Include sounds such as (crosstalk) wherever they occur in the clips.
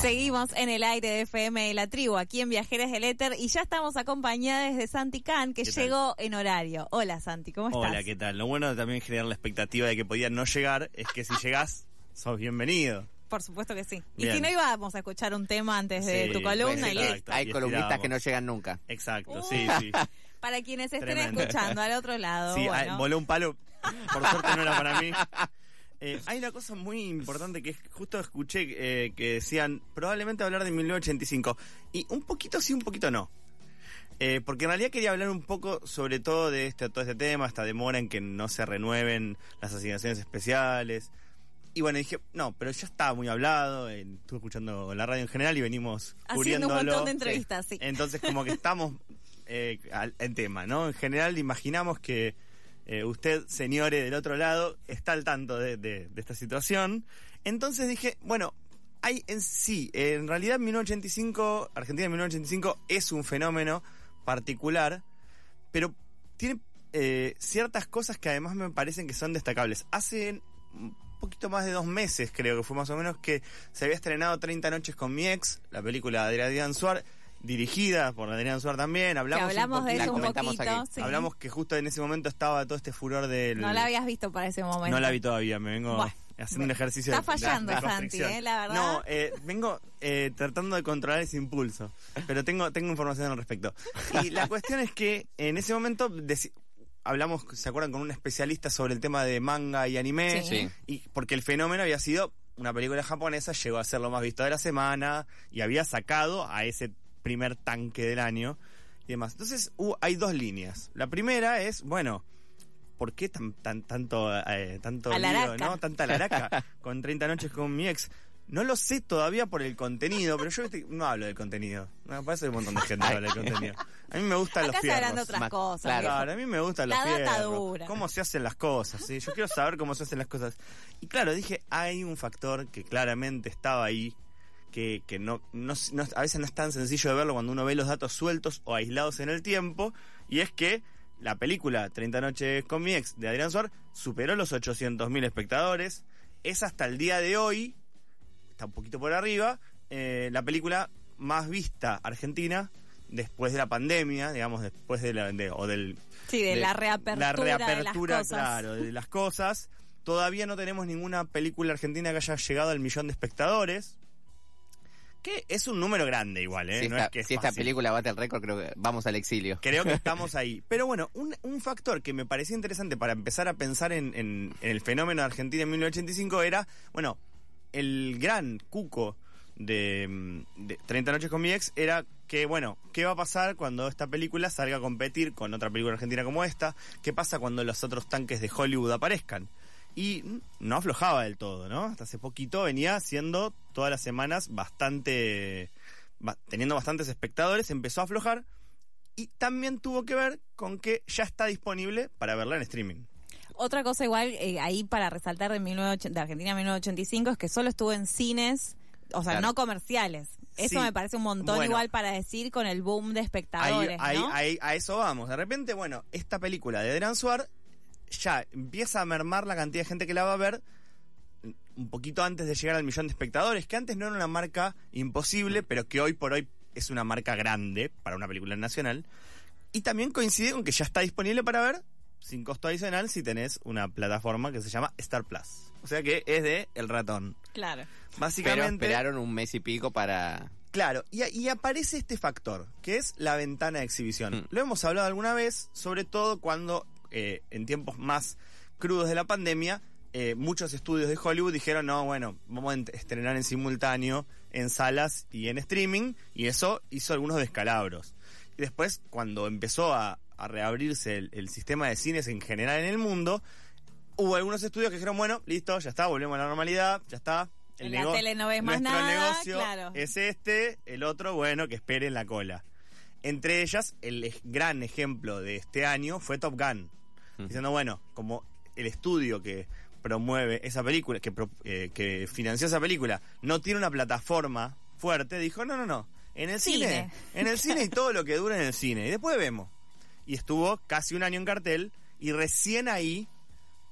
Seguimos en el aire de FM de la tribu, aquí en Viajeres del Éter, y ya estamos acompañadas de Santi Can, que llegó en horario. Hola Santi, ¿cómo estás? Hola, ¿qué tal? Lo bueno de también generar la expectativa de que podían no llegar es que si llegás, sos bienvenido. Por supuesto que sí. Y si no íbamos a escuchar un tema antes de Sí, tu columna, pues, y exacto. listo. Hay y columnistas que no llegan nunca. Exacto, Uh. sí, sí. (laughs) Para quienes estén Tremendo. escuchando al otro lado, Sí, bueno. voló un palo. Por suerte no era para mí. (laughs) Eh, hay una cosa muy importante que es- justo escuché eh, que decían probablemente hablar de 1985. Y un poquito sí, un poquito no. Eh, porque en realidad quería hablar un poco sobre todo de este, todo este tema, esta demora en que no se renueven las asignaciones especiales. Y bueno, dije, no, pero ya estaba muy hablado, eh, estuve escuchando la radio en general y venimos Haciendo un montón de entrevistas, sí. Entonces como que estamos eh, al- en tema, ¿no? En general imaginamos que eh, usted, señores del otro lado, está al tanto de, de- de esta situación. Entonces dije, bueno, hay en sí, en realidad 1985, Argentina en 1985 es un fenómeno particular, pero tiene eh, ciertas cosas que además me parecen que son destacables. Hace un poquito más de dos meses, creo que fue más o menos, que se había estrenado 30 noches con mi ex, la película de Adrián Suar, dirigida por Adrián Suar también. que Hablamos, un hablamos de eso un comentamos poquito. aquí. sí. Hablamos que justo en ese momento estaba todo este furor del... No la habías visto para ese momento. No la vi todavía, me vengo Bueno, haciendo un ejercicio está de- de- fallando, de Santi, eh, la verdad. No, eh, vengo eh, tratando de controlar ese impulso, pero tengo, tengo información al respecto. Y la cuestión es que en ese momento hablamos, ¿se acuerdan? Con un especialista sobre el tema de manga y anime. Sí. Sí. Y porque el fenómeno había sido una película japonesa, llegó a ser lo más visto de la semana y había sacado a ese primer tanque del año y demás. Entonces hu- hay dos líneas. La primera es, bueno, ¿por qué tan, tan, tanto, eh, tanto lío, ¿no? Tanta laraca (laughs) con 30 noches con mi ex. No lo sé todavía por el contenido, pero yo no hablo del contenido. No, para eso hay un montón de gente que habla del contenido. A mí me gustan Acá los fierros. otras Más- cosas. claro. a mí me gustan los La data fierros, dura. Cómo se hacen las cosas, ¿sí? Yo quiero saber cómo se hacen las cosas. Y claro, dije, hay un factor que claramente estaba ahí, que, que no, no, no- a veces no es tan sencillo de verlo cuando uno ve los datos sueltos o aislados en el tiempo, y es que la película 30 noches con mi ex de Adrián Suar superó los 800.000 espectadores. Es hasta el día de hoy, está un poquito por arriba, eh, la película más vista argentina después de la pandemia, digamos, después de la, de- o del... Sí, de la reapertura La de las reapertura, cosas. claro, de las cosas. Todavía no tenemos ninguna película argentina que haya llegado al millón de espectadores. Que es un número grande igual, ¿eh? Si, no esta, es que es si esta película bate el récord, creo que vamos al exilio. Creo que (laughs) estamos ahí. Pero bueno, un, un factor que me parecía interesante para empezar a pensar en, en- en el fenómeno de Argentina en 1985 era, bueno, el gran cuco de, de 30 noches con mi ex era que, bueno, ¿qué va a pasar cuando esta película salga a competir con otra película argentina como esta? ¿Qué pasa cuando los otros tanques de Hollywood aparezcan? Y no aflojaba del todo, ¿no? Hasta hace poquito venía siendo todas las semanas bastante... ba- teniendo bastantes espectadores, empezó a aflojar y también tuvo que ver con que ya está disponible para verla en streaming. Otra cosa igual eh, ahí para resaltar de, 1980 de Argentina 1985 es que solo estuvo en cines, o sea, Claro. no comerciales. Eso Sí. me parece un montón Bueno. igual para decir con el boom de espectadores, ahí- ¿no? ahí- a eso vamos. De repente, bueno, esta película de Adrián Suar ya empieza a mermar la cantidad de gente que la va a ver un poquito antes de llegar al millón de espectadores, que antes no era una marca imposible, pero que hoy por hoy es una marca grande para una película nacional. Y también coincide con que ya está disponible para ver sin costo adicional si tenés una plataforma que se llama Star Plus. O sea que es de El Ratón. Claro. Pero Básicamente... esperaron un mes y pico para... Claro, y, y aparece este factor, que es la ventana de exhibición. Mm. Lo hemos hablado alguna vez, sobre todo cuando eh, en tiempos más crudos de la pandemia, eh, muchos estudios de Hollywood dijeron, no, bueno, vamos a estrenar en simultáneo en salas y en streaming, y eso hizo algunos descalabros. Y después, cuando empezó a, a reabrirse el, el sistema de cines en general en el mundo, hubo algunos estudios que dijeron, bueno, listo, ya está, volvemos a la normalidad, ya está. En la tele no ves más nuestro nada, negocio claro. es este, el otro, bueno, que espere en la cola. Entre ellas, el gran ejemplo de este año fue Top Gun. Diciendo, bueno, como el estudio que promueve esa película, que, pro- eh, que financió esa película, no tiene una plataforma fuerte, dijo, no, no, no, en el cine, Cine. en el cine y (laughs) todo lo que dura en el cine. Y después vemos. Y estuvo casi un año en cartel y recién ahí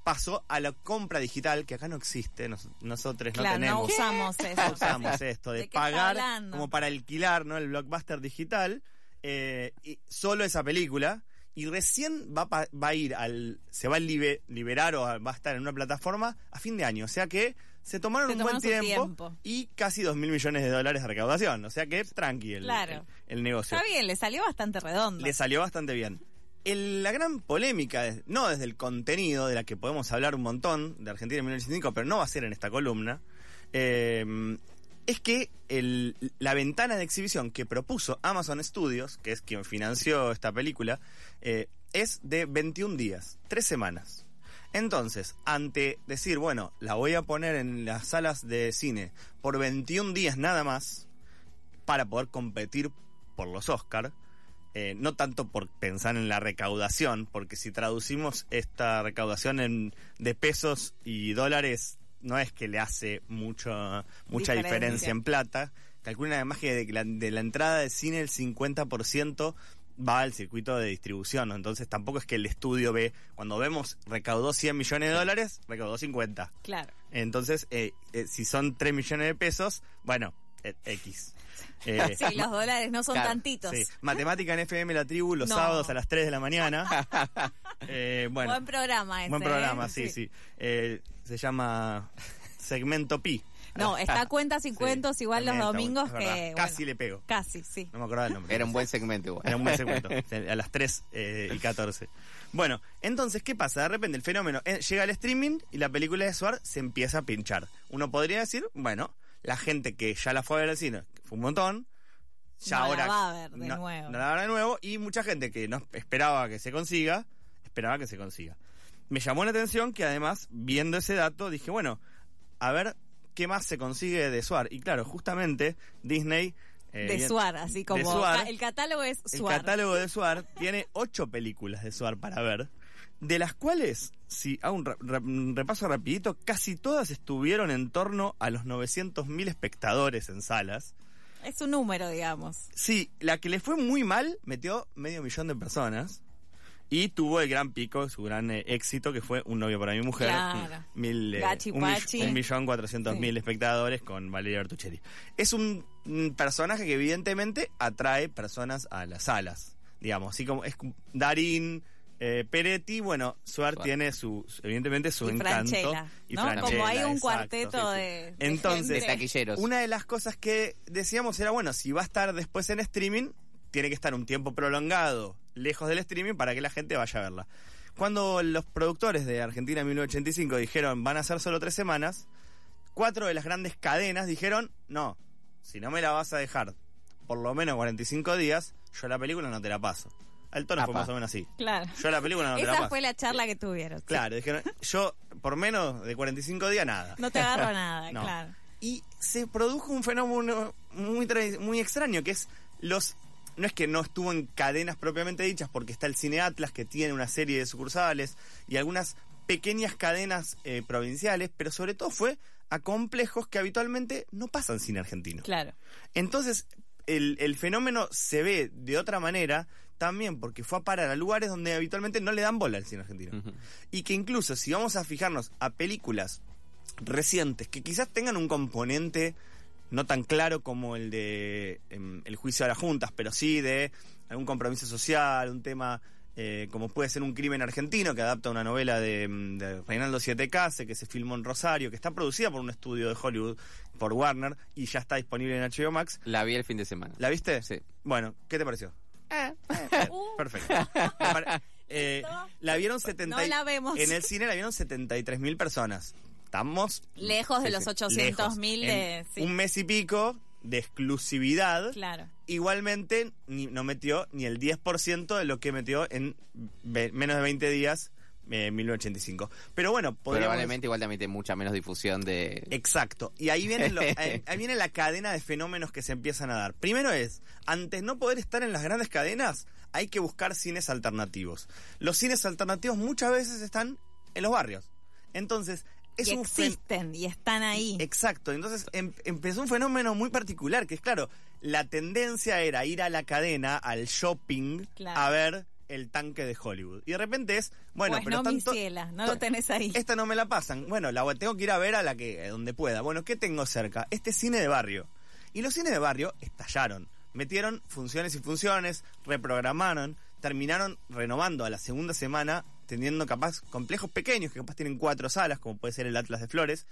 pasó a la compra digital, que acá no existe, nos- nosotros no Claro, no tenemos. usamos eso. usamos (laughs) esto de, ¿De qué está pagar como para alquilar no el blockbuster digital eh, y solo esa película y recién va, pa- va a ir al se va a libe- liberar o va a estar en una plataforma a fin de año o sea que se tomaron Se un buen tomaron tiempo, tiempo. y casi dos mil millones de dólares de recaudación o sea que tranqui el, Claro. el- el negocio Está bien, le salió bastante redondo. le salió bastante bien. El- la gran polémica, no desde el contenido, de la que podemos hablar un montón, de Argentina en 1985, pero no va a ser en esta columna, eh, es que el- la ventana de exhibición que propuso Amazon Studios, que es quien financió esta película, eh, es de 21 días, tres semanas. Entonces, ante decir, bueno, la voy a poner en las salas de cine por 21 días nada más, para poder competir por los Oscar, eh, no tanto por pensar en la recaudación, porque si traducimos esta recaudación en, de pesos y dólares, no es que le hace mucho, mucha Diferencia. diferencia en plata. Calculan además que de la, de la entrada de cine el 50% va al circuito de distribución, ¿no? entonces tampoco es que el estudio ve, cuando vemos recaudó 100 millones de dólares, recaudó 50. Claro. Entonces, eh, eh, si son 3 millones de pesos, bueno, eh, X. (laughs) Eh, Sí, los dólares no son Claro, tantitos. sí. Matemática en FM La Tribu los No. sábados a las 3 de la mañana. (laughs) Eh, bueno, Buen programa ese. buen programa, ¿eh? sí, sí. Se llama Segmento Pi. No, (laughs) está cuentas y Sí, cuentos igual los domingos que... bueno, Casi le pego. Casi, sí. No me acordaba el nombre. Era un buen segmento igual. Era un buen segmento. (laughs) a las 3 eh, y 14. Bueno, entonces, ¿qué pasa? De repente el fenómeno eh, llega al streaming y la película de Suar se empieza a pinchar. Uno podría decir, bueno, la gente que ya la fue a ver al cine, fue un montón, ya No la ahora va a ver de no, nuevo. no la va a ver de nuevo y mucha gente que no esperaba que se consiga, esperaba que se consiga. Me llamó la atención que además, viendo ese dato, dije, bueno, a ver qué más se consigue de Suar. Y claro, justamente Disney... eh, de bien- Suar, así como... Suar. el catálogo es el Suar. catálogo de Suar tiene ocho películas de Suar para ver, de las cuales, si hago un repaso rapidito, casi todas estuvieron en torno a los 900.000 espectadores en salas. Es un número, digamos. Sí, la que le fue muy mal metió medio millón de personas. Y tuvo el gran pico, su gran eh, éxito, que fue Un novio para mi mujer. Claro. Mil, eh, Gachi un, mill- Pachi. un millón cuatrocientos Sí. mil espectadores con Valeria Bertuccelli. Es un, un personaje que evidentemente atrae personas a las salas. Digamos, así como es Darín, eh, Peretti, bueno, Suar tiene su, evidentemente su y encanto. Franchella, y ¿no? Franchella, Como hay un exacto. cuarteto Sí, sí. de, Entonces, De gente. taquilleros. Una de las cosas que decíamos era, bueno, si va a estar después en streaming, tiene que estar un tiempo prolongado lejos del streaming para que la gente vaya a verla. Cuando los productores de Argentina 1985 dijeron van a ser solo tres semanas, cuatro de las grandes cadenas dijeron, no, si no me la vas a dejar por lo menos 45 días, yo la película no te la paso. El tono fue más o menos así. Claro. Yo la película no te la Esa paso. fue la charla que tuvieron. sí. Claro, dijeron, yo por menos de 45 días nada. No te agarro (laughs) nada, No. claro. Y se produjo un fenómeno muy, muy extraño, que es los... No es que no estuvo en cadenas propiamente dichas, porque está el Cine Atlas, que tiene una serie de sucursales, y algunas pequeñas cadenas eh, provinciales, pero sobre todo fue a complejos que habitualmente no pasan cine argentino. Claro. Entonces, el, el fenómeno se ve de otra manera también porque fue a parar a lugares donde habitualmente no le dan bola al cine argentino. Y que incluso si vamos a fijarnos a películas recientes que quizás tengan un componente no tan claro como el de em, el juicio a las juntas, pero sí de algún compromiso social, un tema eh, como puede ser un crimen argentino que adapta una novela de, em, de Reinaldo Siete Case que se filmó en Rosario, que está producida por un estudio de Hollywood, por Warner, y ya está disponible en HBO Max. La vi el fin de semana. ¿La viste? Sí. Bueno, ¿qué te pareció? (laughs) Uh, Perfecto. Eh, (laughs) la vieron 70 y- No la vemos. En el cine la vieron 73 mil personas. Estamos lejos de los sí. 800 mil de... Sí, Un mes y pico de exclusividad. Claro. Igualmente ni- no metió ni el 10% de lo que metió en ve- menos de 20 días eh, en 1985. Pero bueno, podríamos... Probablemente igual también tiene mucha menos difusión de... Exacto. Y ahí viene, lo- (laughs) ahí, ahí viene la cadena de fenómenos que se empiezan a dar. Primero es, antes no poder estar en las grandes cadenas, hay que buscar cines alternativos. Los cines alternativos muchas veces están en los barrios. Entonces, es un existen y están ahí. Exacto, entonces em- empezó un fenómeno muy particular, que es claro, la tendencia era ir a la cadena, al shopping, Claro. a ver el tanque de Hollywood. Y de repente es, bueno, pues pero no, mi ciela, no lo tenés ahí. esta no me la pasan. Bueno, la tengo que ir a ver a la que donde pueda. Bueno, ¿qué tengo cerca? Este cine de barrio. Y los cines de barrio estallaron. Metieron funciones y funciones, reprogramaron, terminaron renovando a la segunda semana, teniendo capaz complejos pequeños, que capaz tienen cuatro salas, como puede ser el Atlas de Flores.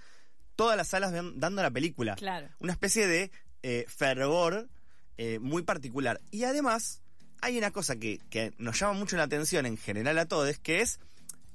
Todas las salas ven- dando la película. Claro. Una especie de eh, fervor eh, muy particular. Y además, hay una cosa que, que nos llama mucho la atención en general a todos, que es,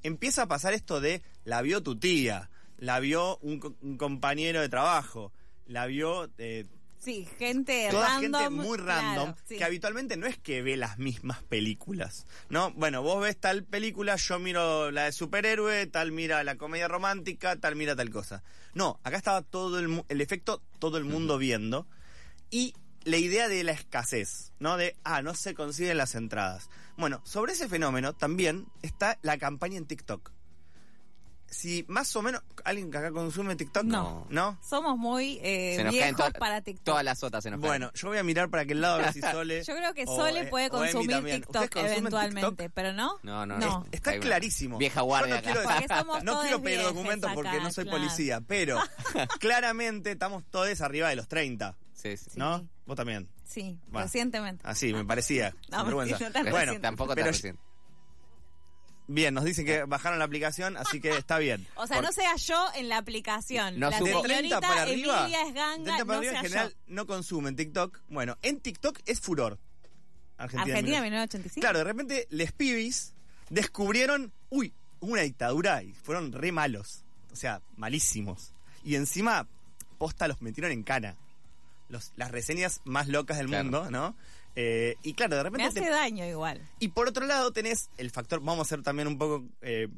empieza a pasar esto de, la vio tu tía, la vio un compañero de trabajo, la vio eh, Sí, gente toda random. gente muy random, claro, sí. que habitualmente no es que ve las mismas películas, ¿no? Bueno, vos ves tal película, yo miro la de superhéroe, tal mira la comedia romántica, tal mira tal cosa. No, acá estaba todo el, mu- el efecto, todo el mundo viendo, y la idea de la escasez, ¿no? De, ah, no se consiguen las entradas. Bueno, sobre ese fenómeno también está la campaña en TikTok. Si más o menos, ¿alguien que acá consume TikTok? No. ¿No? Somos muy eh, Se nos caen viejos to- para TikTok. Todas las otras se nos caen. Bueno, yo voy a mirar para aquel lado a ver si (laughs) Sole. Yo creo que Sole eh, puede consumir. TikTok ¿Ustedes consumen eventualmente, TikTok? pero no. No, no, No. Está clarísimo. Vieja Yo guardia no quiero, acá. Porque somos (laughs) no quiero pedir documentos porque no soy claro. policía, pero (laughs) claramente estamos todos arriba de los 30, Sí, sí. ¿no? Sí. Vos también. Sí, recientemente. Así, me parecía. No, sin vergüenza. no bueno, reciente. tampoco pero tan yo- recién. Bien, nos dicen que bajaron la aplicación, así que está bien. (laughs) O sea, Por- no sea yo en la aplicación. No la de supo- 30 señorita para arriba, 30 para no arriba sea en general yo. no consumen TikTok. Bueno, en TikTok es furor. Argentina, Argentina 1985. 1985. Claro, de repente les pibis descubrieron, uy, una dictadura y fueron re malos. O sea, malísimos. Y encima, posta los metieron en cana. Los, las reseñas más locas del Claro. mundo, ¿no? Eh, y claro, de Me repente... hace te- daño igual. y por otro lado tenés el factor, vamos a ser también un poco eh,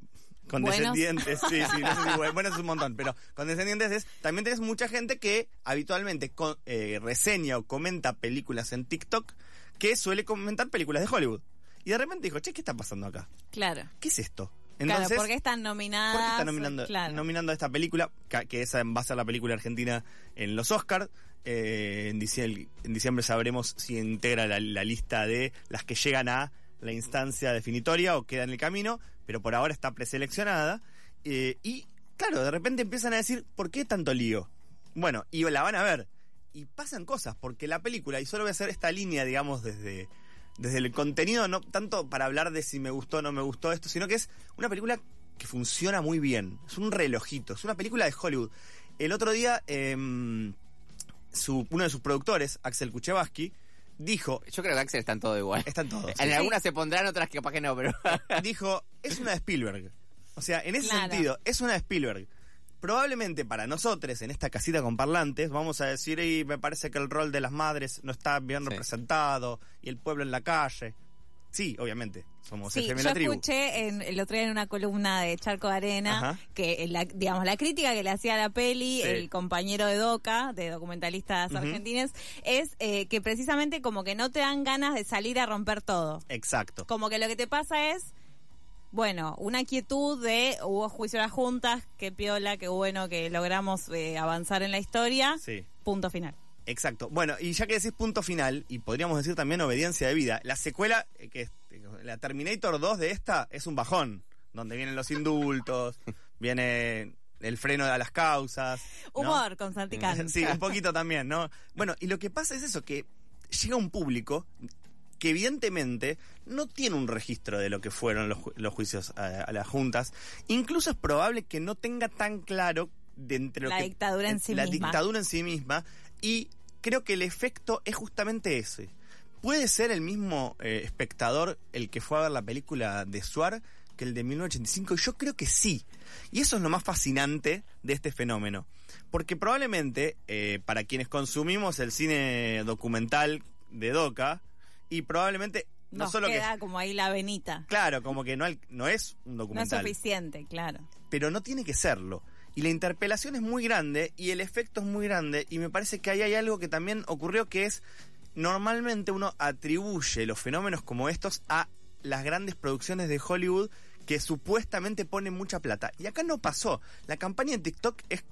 condescendientes, sí, sí, no sé si (laughs) bueno, bueno es un montón, pero condescendientes es, también tenés mucha gente que habitualmente co- eh, reseña o comenta películas en TikTok que suele comentar películas de Hollywood. Y de repente dijo, che, ¿qué está pasando acá? Claro. ¿Qué es esto? claro, ¿por qué están nominadas? ¿Por qué está nominando, Claro. nominando a esta película? Que, que esa va a ser la película argentina en los Oscars. Eh, en, diciembre, sabremos si integra la, la lista de las que llegan a la instancia definitoria o queda en el camino, pero por ahora está preseleccionada. Eh, y claro, de repente empiezan a decir, ¿por qué tanto lío? Bueno, y la van a ver. Y pasan cosas, porque la película, y solo voy a hacer esta línea, digamos, desde, desde el contenido, no tanto para hablar de si me gustó o no me gustó esto, sino que es una película que funciona muy bien. Es un relojito, es una película de Hollywood. El otro día, em, su, uno de sus productores, Axel Kuchevaski, dijo, Yo creo que Axel están todo igual. están todos, En algunas se pondrán, otras que capaz que no, pero. (laughs) dijo, es una de Spielberg. O sea, en ese Claro. sentido, es una de Spielberg. Probablemente para nosotros, en esta casita con parlantes, vamos a decir, y me parece que el rol de las madres no está bien Sí. representado, y el pueblo en la calle. Sí, obviamente, somos Sí, FM yo la tribu. escuché en, el otro día en una columna de Charco de Arena Ajá. que, la, digamos, la crítica que le hacía a la peli Sí. el compañero de Doca, de documentalistas Ujú. argentines, es eh, que precisamente como que no te dan ganas de salir a romper todo. Exacto. Como que lo que te pasa es, bueno, una quietud de hubo juicio a las juntas, qué piola, qué bueno que logramos eh, avanzar en la historia, Sí. punto final. Exacto. Bueno, y ya que decís punto final, y podríamos decir también obediencia de vida, la secuela, eh, que es- la Terminator 2 de esta es un bajón, donde vienen los indultos, (laughs) viene el freno a las causas. ¿no? Humor con Santicán. (laughs) Sí, un poquito también, ¿no? Bueno, y lo que pasa es eso, que llega un público que evidentemente no tiene un registro de lo que fueron los, ju- los juicios a, a las juntas. Incluso es probable que no tenga tan claro de entre lo La que- dictadura en sí la misma. dictadura en sí misma. Y creo que el efecto es justamente ese. ¿Puede ser el mismo eh, espectador el que fue a ver la película de Suar que el de 1985? Yo creo que sí. Y eso es lo más fascinante de este fenómeno. Porque probablemente eh, para quienes consumimos el cine documental de Doca, y probablemente no Nos solo que... queda como ahí la venita. Claro, como que no, no es un No es documental suficiente, claro. pero no tiene que serlo. Y la interpelación es muy grande y el efecto es muy grande y me parece que ahí hay algo que también ocurrió que es normalmente uno atribuye los fenómenos como estos a las grandes producciones de Hollywood que supuestamente ponen mucha plata. Y acá no pasó. La campaña en TikTok es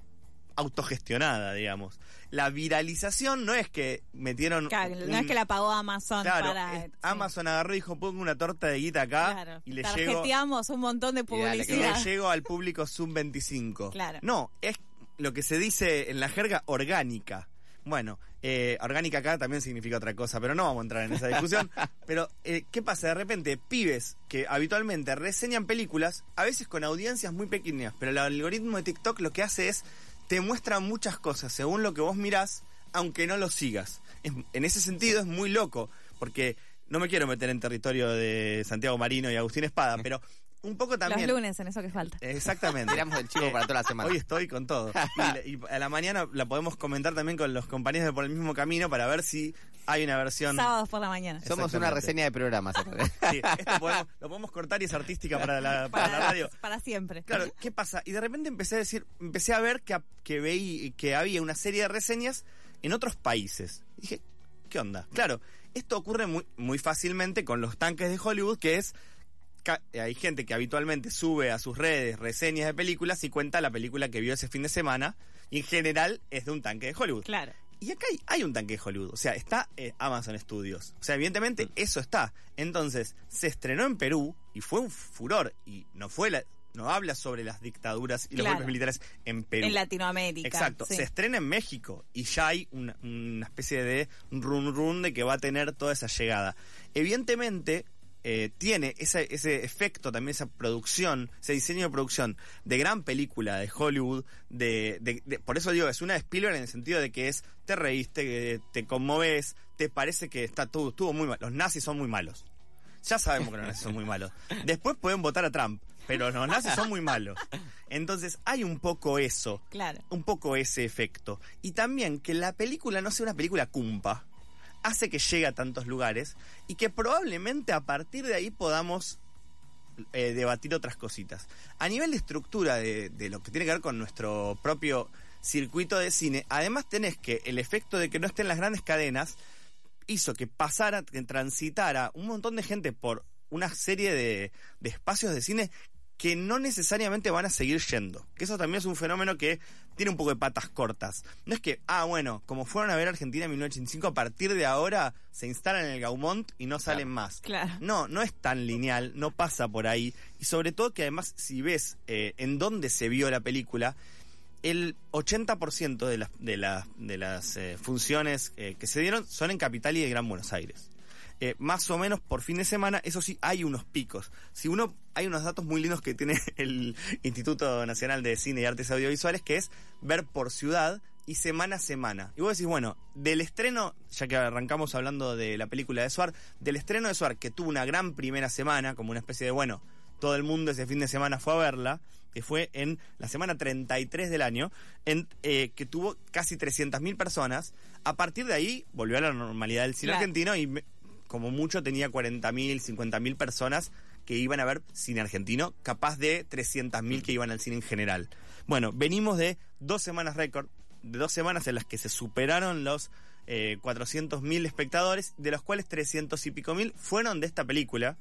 autogestionada, digamos. La viralización no es que metieron... Claro, no es que la pagó Amazon Claro, para... es- sí. Amazon agarró y dijo, pongo una torta de guita acá Claro. y le llego... Un montón de que Y le publicidad. llego al público Zoom 25. Claro. No, es lo que se dice en la jerga orgánica. Bueno, eh, orgánica acá también significa otra cosa, pero no vamos a entrar en esa discusión. (laughs) pero, eh, ¿qué pasa? De repente, pibes que habitualmente reseñan películas, a veces con audiencias muy pequeñas, pero el algoritmo de TikTok lo que hace es te muestra muchas cosas según lo que vos mirás, aunque no lo sigas. En ese sentido es muy loco, porque no me quiero meter en territorio de Santiago Marino y Agustín Espada, pero un poco también... Los lunes, en eso que falta. Exactamente. Tiramos el chivo para toda la semana. Hoy estoy con todo. (laughs) Y, y a la mañana la podemos comentar también con los compañeros de Por el mismo camino para ver si hay una versión. Sábados por la mañana. Somos una reseña de programas. (laughs) Sí, esto podemos- lo podemos cortar y es artística para la, para la radio. para siempre. Claro, ¿qué pasa? Y de repente empecé a decir, empecé a ver que, que veí que había una serie de reseñas en otros países. Y dije, ¿qué onda? Claro, esto ocurre muy, muy fácilmente con los tanques de Hollywood, que es ca- hay gente que habitualmente sube a sus redes reseñas de películas y cuenta la película que vio ese fin de semana. Y en general es de un tanque de Hollywood. Claro. Y acá hay, hay un tanque de Hollywood. O sea, está eh, Amazon Studios. O sea, evidentemente eso está. Entonces, se estrenó en Perú y fue un furor. Y no fue la, no habla sobre las dictaduras y los Claro. golpes militares en Perú. En Latinoamérica. Exacto. sí. Se estrena en México y ya hay una, una especie de run run de que va a tener toda esa llegada. Evidentemente, eh, tiene ese, ese efecto, también esa producción, ese diseño de producción de gran película de Hollywood. De, de- de- por eso digo, es una de Spielberg en el sentido de que es, te reíste, te conmoves, te parece que está todo, estuvo muy mal. Los nazis son muy malos. Ya sabemos que los nazis son muy malos. Después pueden votar a Trump, pero los nazis son muy malos. Entonces hay un poco eso Claro. un poco ese efecto. Y también que la película no sea una película cumpa, hace que llegue a tantos lugares y que probablemente a partir de ahí podamos eh, debatir otras cositas. A nivel de estructura de, de lo que tiene que ver con nuestro propio circuito de cine, además tenés que el efecto de que no estén las grandes cadenas hizo que pasara, que transitara un montón de gente por una serie de, de espacios de cine que no necesariamente van a seguir yendo. Que eso también es un fenómeno que tiene un poco de patas cortas. No es que, ah, bueno, como fueron a ver Argentina en 1985, a partir de ahora se instalan en el Gaumont y no salen más. Claro. No, no es tan lineal, no pasa por ahí. Y sobre todo que además, si ves eh, en dónde se vio la película, el 80% de las, de las, de las eh, funciones eh, que se dieron son en Capital y de Gran Buenos Aires. Eh, más o menos por fin de semana, eso sí, hay unos picos. Si uno, hay unos datos muy lindos que tiene (laughs) el Instituto Nacional de Cine y Artes Audiovisuales, que es ver por ciudad y semana a semana. Y vos decís, bueno, del estreno, ya que arrancamos hablando de la película de Suar, del estreno de Suar, que tuvo una gran primera semana, como una especie de, bueno, todo el mundo ese fin de semana fue a verla, que fue en la semana 33 del año, en, eh, que tuvo casi 300.000 personas. A partir de ahí volvió a la normalidad del cine Claro. argentino y me- como mucho tenía 40.000, 50.000 personas que iban a ver cine argentino, capaz de 300.000 que iban al cine en general. Bueno, venimos de dos semanas récord, de dos semanas en las que se superaron los eh, 400.000 espectadores, de los cuales 300 y pico mil fueron de esta película.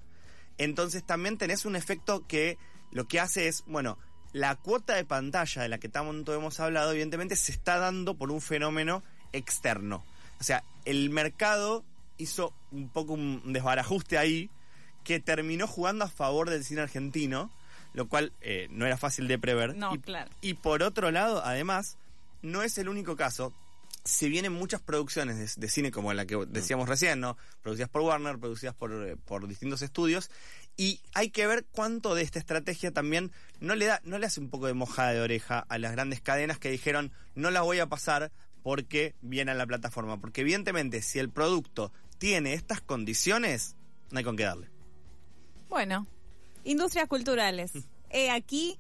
Entonces también tenés un efecto que lo que hace es, bueno, la cuota de pantalla de la que tanto hemos hablado, evidentemente se está dando por un fenómeno externo. O sea, el mercado hizo un poco un desbarajuste ahí que terminó jugando a favor del cine argentino, lo cual eh, no era fácil de prever. No, y, claro. y por otro lado, además, no es el único caso. Se vienen muchas producciones de, de cine como la que decíamos recién, ¿no? Producidas por Warner, producidas por, eh, por distintos estudios. Y hay que ver cuánto de esta estrategia también no le da, no le hace un poco de mojada de oreja a las grandes cadenas que dijeron no la voy a pasar porque viene a la plataforma. Porque evidentemente si el producto tiene estas condiciones, no hay con qué darle. Bueno, industrias culturales. (laughs) He aquí